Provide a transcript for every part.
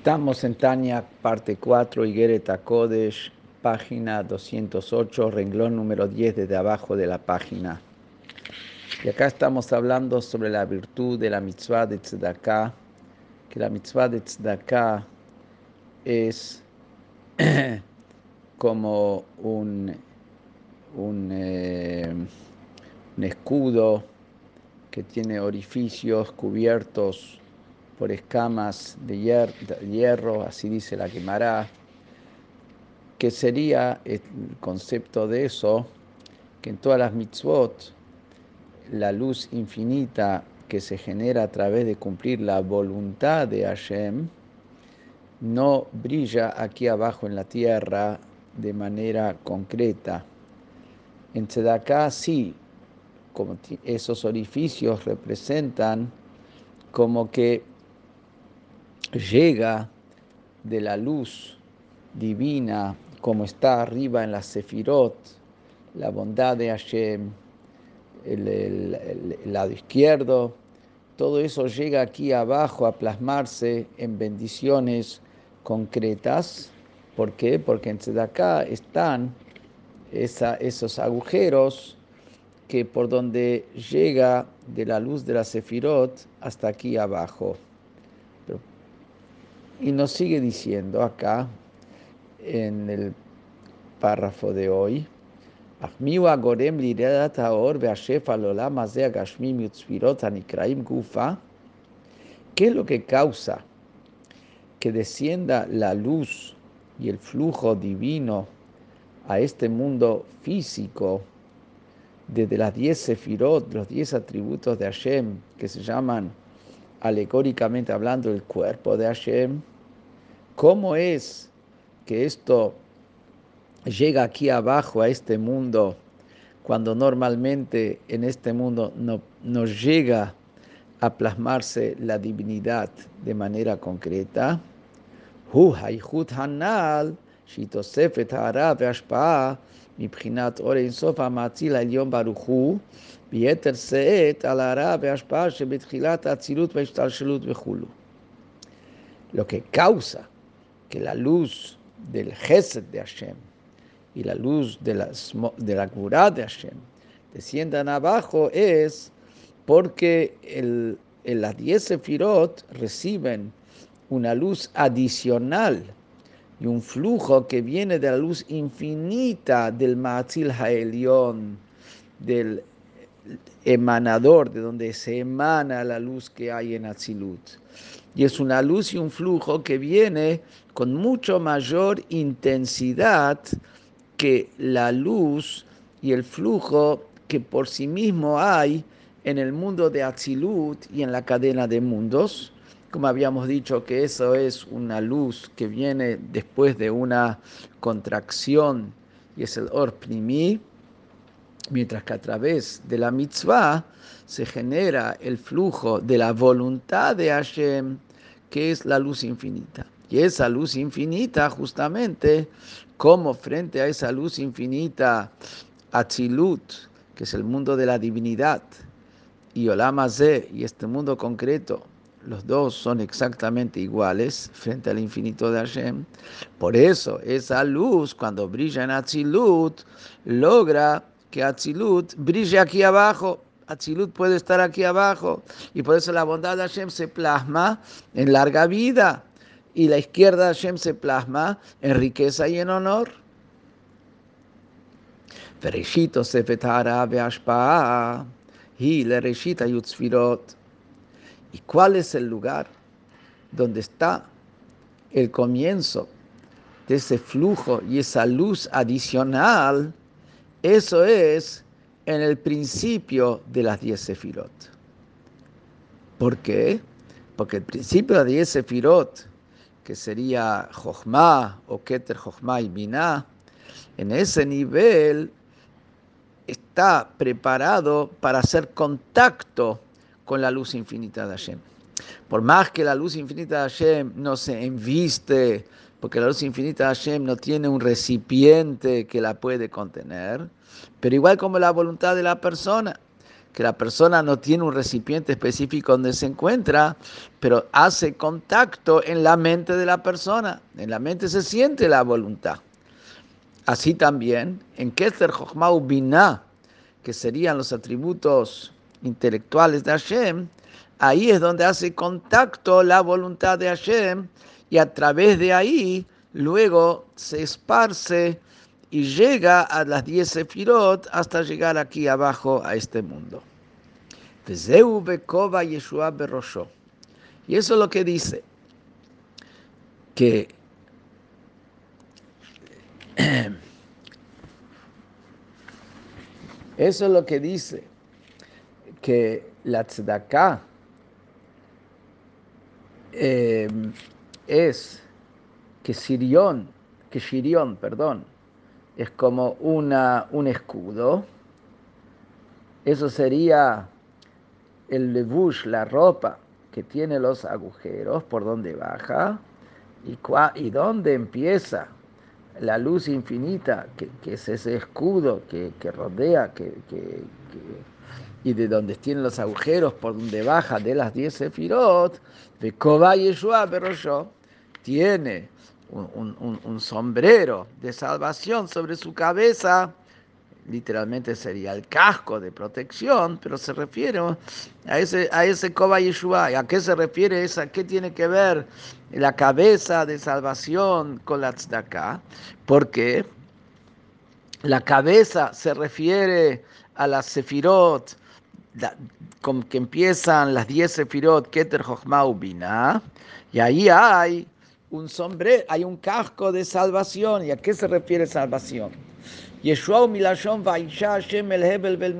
Estamos en Tania, parte 4, Higuereta Kodesh, página 208, renglón número 10 desde abajo de la página. Y acá estamos hablando sobre la virtud de la mitzvah de Tzedakah, que la mitzvah de Tzedakah es como un, eh, un escudo que tiene orificios cubiertos por escamas de, hierro, así dice la quemará, que sería el concepto de eso, que en todas las mitzvot, la luz infinita que se genera a través de cumplir la voluntad de Hashem, no brilla aquí abajo en la tierra de manera concreta. En Tzedakah sí, como esos orificios representan como que llega de la luz divina como está arriba en la Sefirot, la bondad de Hashem, el, lado izquierdo, todo eso llega aquí abajo a plasmarse en bendiciones concretas. ¿Por qué? Porque en Tzedakah están esos agujeros que por donde llega de la luz de la Sefirot hasta aquí abajo. Y nos sigue diciendo acá en el párrafo de hoy, ¿Qué es lo que causa que descienda la luz y el flujo divino a este mundo físico desde las diez sefirot, los diez atributos de Hashem, que se llaman alegóricamente hablando el cuerpo de Hashem? ¿Cómo es que esto llega aquí abajo a este mundo cuando normalmente en este mundo no, no llega a plasmarse la divinidad de manera concreta? הוא הייחוד הנ"ל שהיא הערה והשפעה מבחינת אור אינסוף המאציל העליון ברוך הוא, ביתר שאת על ההערה וההשפעה שבתחילת האצילות וההשתלשלות וכולו. Lo que causa que la luz del Gesed de Hashem y la luz de la, de la de Hashem desciendan abajo es porque el, el, las diez sefirot reciben una luz adicional y un flujo que viene de la luz infinita del Ma'atzil Ha'elion, del emanador, de donde se emana la luz que hay en Atzilut. Y es una luz y un flujo que viene con mucho mayor intensidad que la luz y el flujo que por sí mismo hay en el mundo de Atzilut y en la cadena de mundos. Como habíamos dicho que eso es una luz que viene después de una contracción y es el Or mientras que a través de la mitzvah se genera el flujo de la voluntad de Hashem, que es la luz infinita. Y esa luz infinita, justamente, como frente a esa luz infinita, Atzilut, que es el mundo de la divinidad, y Olamazé, y este mundo concreto, los dos son exactamente iguales frente al infinito de Hashem. Por eso, esa luz, cuando brilla en Atzilut, logra que Atzilut brille aquí abajo. Atzilut puede estar aquí abajo. Y por eso la bondad de Hashem se plasma en larga vida. Y la izquierda de Hashem se plasma en riqueza y en honor. ¿Y cuál es el lugar donde está el comienzo de ese flujo y esa luz adicional? Eso es en el principio de las diez sefirot. ¿Por qué? Porque el principio de las diez sefirot, que sería Jochma o Keter Jochma y Binah, en ese nivel está preparado para hacer contacto con la luz infinita de Hashem. Por más que la luz infinita de Hashem no se enviste porque la luz infinita de Hashem no tiene un recipiente que la puede contener, pero igual como la voluntad de la persona, que la persona no tiene un recipiente específico donde se encuentra, pero hace contacto en la mente de la persona. En la mente se siente la voluntad. Así también, en Keter Chochmau Binah, que serían los atributos intelectuales de Hashem, ahí es donde hace contacto la voluntad de Hashem y a través de ahí luego se esparce y llega a las 10 sefirot hasta llegar aquí abajo a este mundo. Y eso es lo que dice, que eso es lo que dice, que la tzedakah eh, es que Sirión, que Shirión, perdón, es como una, un escudo. Eso sería el levush, la ropa que tiene los agujeros, por donde baja y, y dónde empieza la luz infinita, que, es ese escudo que, rodea, que, y de donde tiene los agujeros, por donde baja de las diez sefirot, de Koba Yeshua tiene un, sombrero de salvación sobre su cabeza, literalmente sería el casco de protección, pero se refiere a ese, a ese Koba. ¿A qué se refiere esa? ¿Qué tiene que ver la cabeza de salvación con la tzedakah? Porque la cabeza se refiere a la sefirot, con que empiezan las 10 sefirot, Keter, Jochma, Ubina, y ahí hay un sombrero, hay un casco de salvación. ¿Y a qué se refiere salvación? Yeshua milashon vaisha Hashem el hebel bel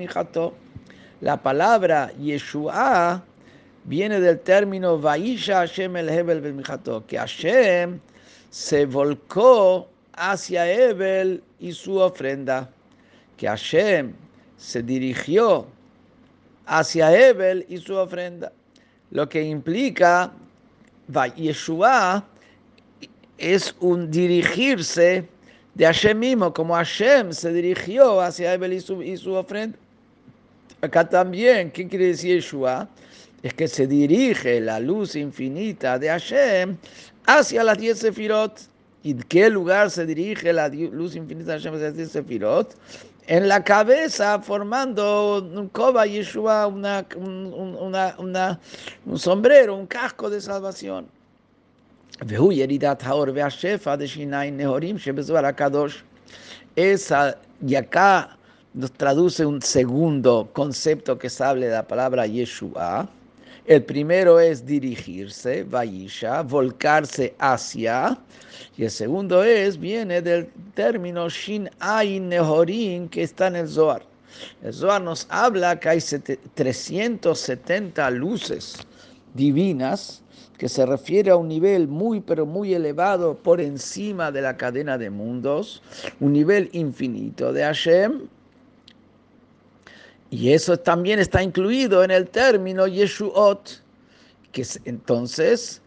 La palabra Yeshua viene del término vaisha Hashem el hebel bel que Hashem se volcó hacia Hebel y su ofrenda, que Hashem se dirigió hacia Hebel y su ofrenda, lo que implica Yeshua es un dirigirse de Hashem mismo, como Hashem se dirigió hacia Abel y su, ofrenda. Acá también, ¿qué quiere decir Yeshua? Es que se dirige la luz infinita de Hashem hacia las diez sefirot. ¿Y en qué lugar se dirige la luz infinita de Hashem hacia las diez sefirot? En la cabeza, formando un koba Yeshua, una, un sombrero, un casco de salvación. Esa, y acá nos traduce un segundo concepto que se habla de la palabra Yeshua. El primero es dirigirse, Vaisha, volcarse hacia. Y el segundo es, viene del término Shin Ain Nehorim que está en el Zohar. El Zohar nos habla que hay 370 luces divinas que se refiere a un nivel muy, pero muy elevado por encima de la cadena de mundos, un nivel infinito de Hashem. Y eso también está incluido en el término Yeshuot, que es, entonces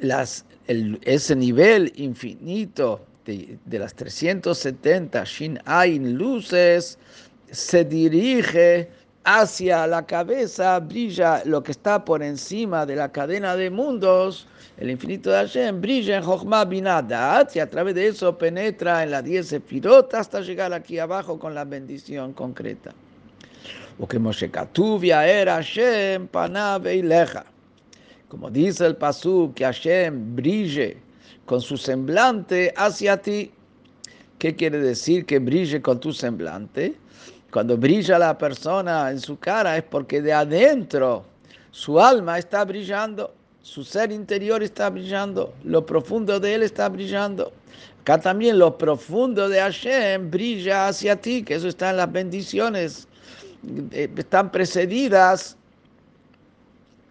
las, ese nivel infinito de, de, las 370 Shin Ain luces se dirige hacia la cabeza brilla lo que está por encima de la cadena de mundos, el infinito de Hashem, brilla en Jochma Binadat y a través de eso penetra en la 10 sefirot hasta llegar aquí abajo con la bendición concreta. O que Moshe Katuvia era Hashem Panabe y Leja. Como dice el Pasú, que Hashem brille con su semblante hacia ti. ¿Qué quiere decir que brille con tu semblante? Cuando brilla la persona en su cara es porque de adentro su alma está brillando, su ser interior está brillando, lo profundo de él está brillando. Acá también lo profundo de Hashem brilla hacia ti, que eso está en las bendiciones, eh, están precedidas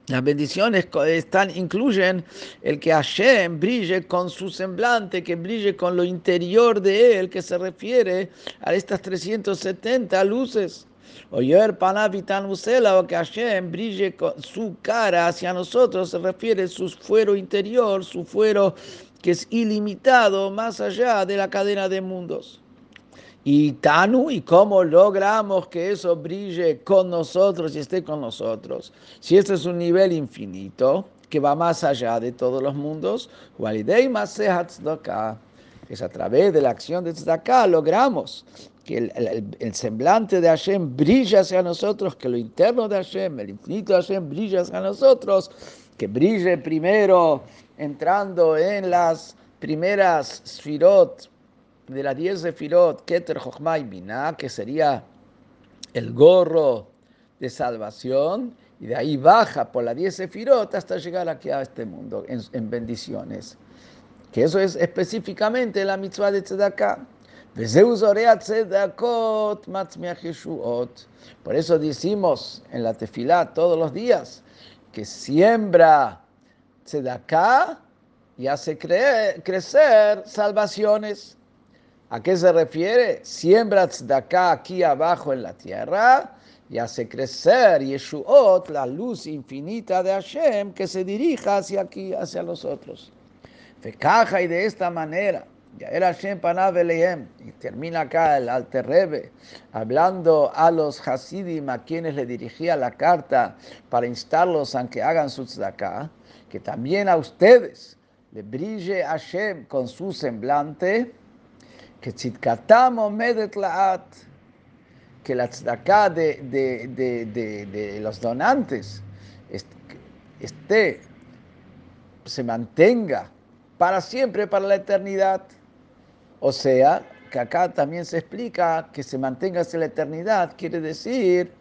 las bendiciones están, incluyen el que Hashem brille con su semblante, que brille con lo interior de él, que se refiere a estas 370 luces. Oyer panavitan usela, o que Hashem brille con su cara hacia nosotros, se refiere a su fuero interior, su fuero que es ilimitado más allá de la cadena de mundos. Y Tanu, ¿y cómo logramos que eso brille con nosotros y esté con nosotros? Si este es un nivel infinito que va más allá de todos los mundos, es a través de la acción de Tzedakah logramos que el, el, semblante de Hashem brilla hacia nosotros, que lo interno de Hashem, el infinito de Hashem brilla hacia nosotros, que brille primero entrando en las primeras sfirot de las 10 de Firot, Keter, Jochma y que sería el gorro de salvación, y de ahí baja por las 10 Firot hasta llegar aquí a este mundo en, bendiciones. Que eso es específicamente la mitzvah de Tzedakah. Por eso decimos en la tefilá todos los días que siembra Tzedakah y hace crecer salvaciones. ¿A qué se refiere? Siembra acá aquí abajo en la tierra y hace crecer Yeshuot, la luz infinita de Hashem, que se dirija hacia aquí, hacia nosotros. Fecaja y de esta manera, ya era Hashem Panabelehem, y termina acá el Alter hablando a los Hasidim a quienes le dirigía la carta para instarlos a que hagan su tzedakah, que también a ustedes le brille Hashem con su semblante que tzidkatam medet laat, que la tzedakah de, de, de, de, los donantes esté, se mantenga para siempre, para la eternidad. O sea, que acá también se explica que se mantenga hacia la eternidad, quiere decir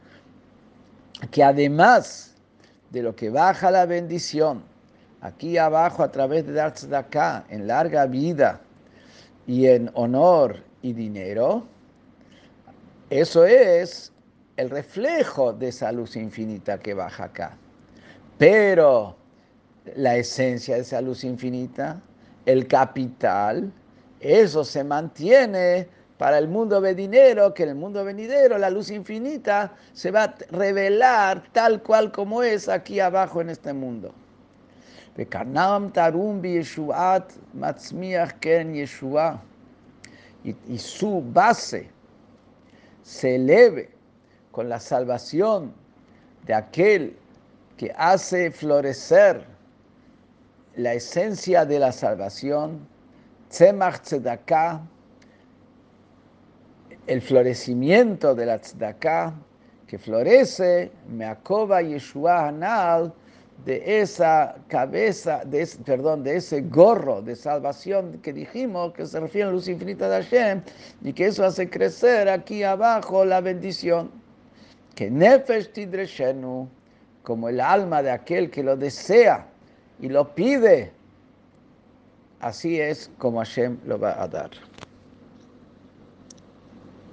que además de lo que baja la bendición, aquí abajo a través de dar tzedakah en larga vida, y en honor y dinero, eso es el reflejo de esa luz infinita que baja acá. Pero la esencia de esa luz infinita, el capital, eso se mantiene para el mundo venidero, que en el mundo venidero la luz infinita se va a revelar tal cual como es aquí abajo en este mundo. Tarum Matzmiach Ken Yeshua. Y, su base se eleve con la salvación de aquel que hace florecer la esencia de la salvación, Tzemach Tzedakah, el florecimiento de la Tzedakah, que florece, Meakoba Yeshua Hanal, de esa cabeza, de perdón, de ese gorro de salvación que dijimos, que se refiere a la luz infinita de Hashem, y que eso hace crecer aquí abajo la bendición. Que Nefesh Tidreshenu, como el alma de aquel que lo desea y lo pide, así es como Hashem lo va a dar.